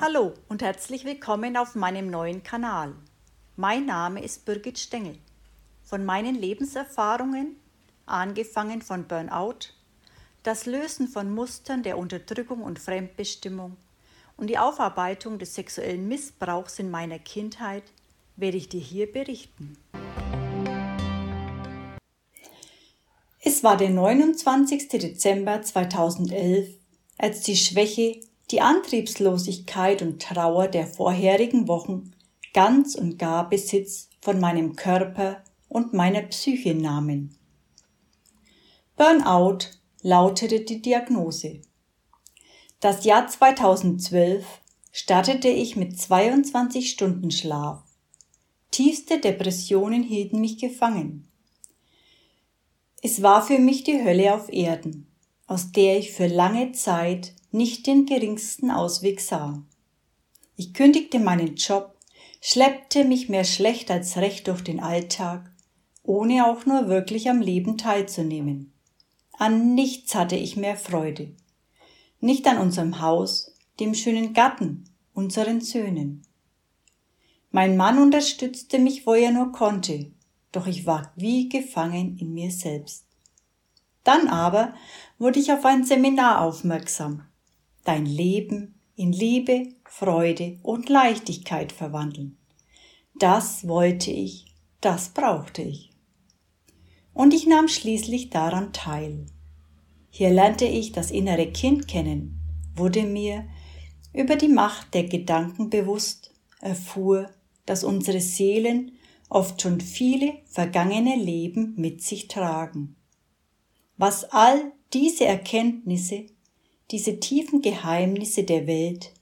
Hallo und herzlich willkommen auf meinem neuen Kanal. Mein Name ist Birgit Stengel. Von meinen Lebenserfahrungen, angefangen von Burnout, das Lösen von Mustern der Unterdrückung und Fremdbestimmung und die Aufarbeitung des sexuellen Missbrauchs in meiner Kindheit, werde ich dir hier berichten. Es war der 29. Dezember 2011, als die Schwäche die Antriebslosigkeit und Trauer der vorherigen Wochen ganz und gar Besitz von meinem Körper und meiner Psyche nahmen. Burnout lautete die Diagnose. Das Jahr 2012 startete ich mit 22 Stunden Schlaf. Tiefste Depressionen hielten mich gefangen. Es war für mich die Hölle auf Erden, aus der ich für lange Zeit nicht den geringsten Ausweg sah. Ich kündigte meinen Job, schleppte mich mehr schlecht als recht durch den Alltag, ohne auch nur wirklich am Leben teilzunehmen. An nichts hatte ich mehr Freude. Nicht an unserem Haus, dem schönen Gatten, unseren Söhnen. Mein Mann unterstützte mich, wo er nur konnte, doch ich war wie gefangen in mir selbst. Dann aber wurde ich auf ein Seminar aufmerksam, dein Leben in Liebe, Freude und Leichtigkeit verwandeln. Das wollte ich, das brauchte ich. Und ich nahm schließlich daran teil. Hier lernte ich das innere Kind kennen, wurde mir über die Macht der Gedanken bewusst, erfuhr, dass unsere Seelen oft schon viele vergangene Leben mit sich tragen. Was all diese Erkenntnisse diese tiefen Geheimnisse der Welt,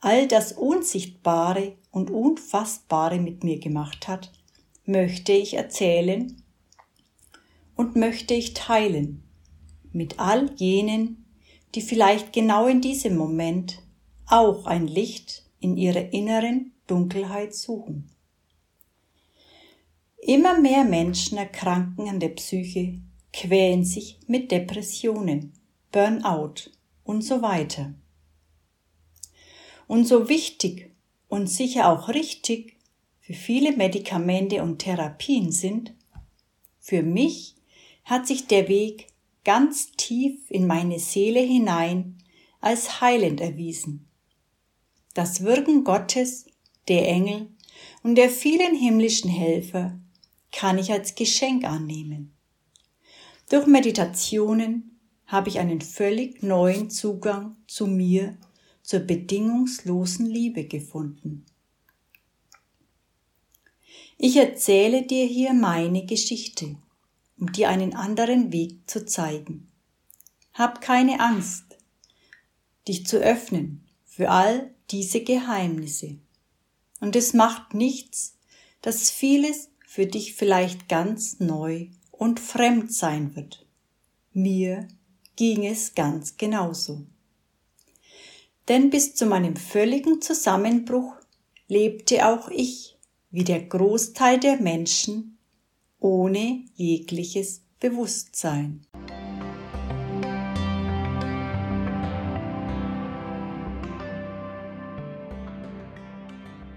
all das Unsichtbare und Unfassbare mit mir gemacht hat, möchte ich erzählen und möchte ich teilen mit all jenen, die vielleicht genau in diesem Moment auch ein Licht in ihrer inneren Dunkelheit suchen. Immer mehr Menschen erkranken an der Psyche, quälen sich mit Depressionen, Burnout und so weiter. Und so wichtig und sicher auch richtig für viele Medikamente und Therapien sind, für mich hat sich der Weg ganz tief in meine Seele hinein als heilend erwiesen. Das Wirken Gottes, der Engel und der vielen himmlischen Helfer kann ich als Geschenk annehmen. Durch Meditationen, habe ich einen völlig neuen Zugang zu mir, zur bedingungslosen Liebe gefunden. Ich erzähle dir hier meine Geschichte, um dir einen anderen Weg zu zeigen. Hab keine Angst, dich zu öffnen für all diese Geheimnisse. Und es macht nichts, dass vieles für dich vielleicht ganz neu und fremd sein wird. Mir ging es ganz genauso. Denn bis zu meinem völligen Zusammenbruch lebte auch ich, wie der Großteil der Menschen, ohne jegliches Bewusstsein.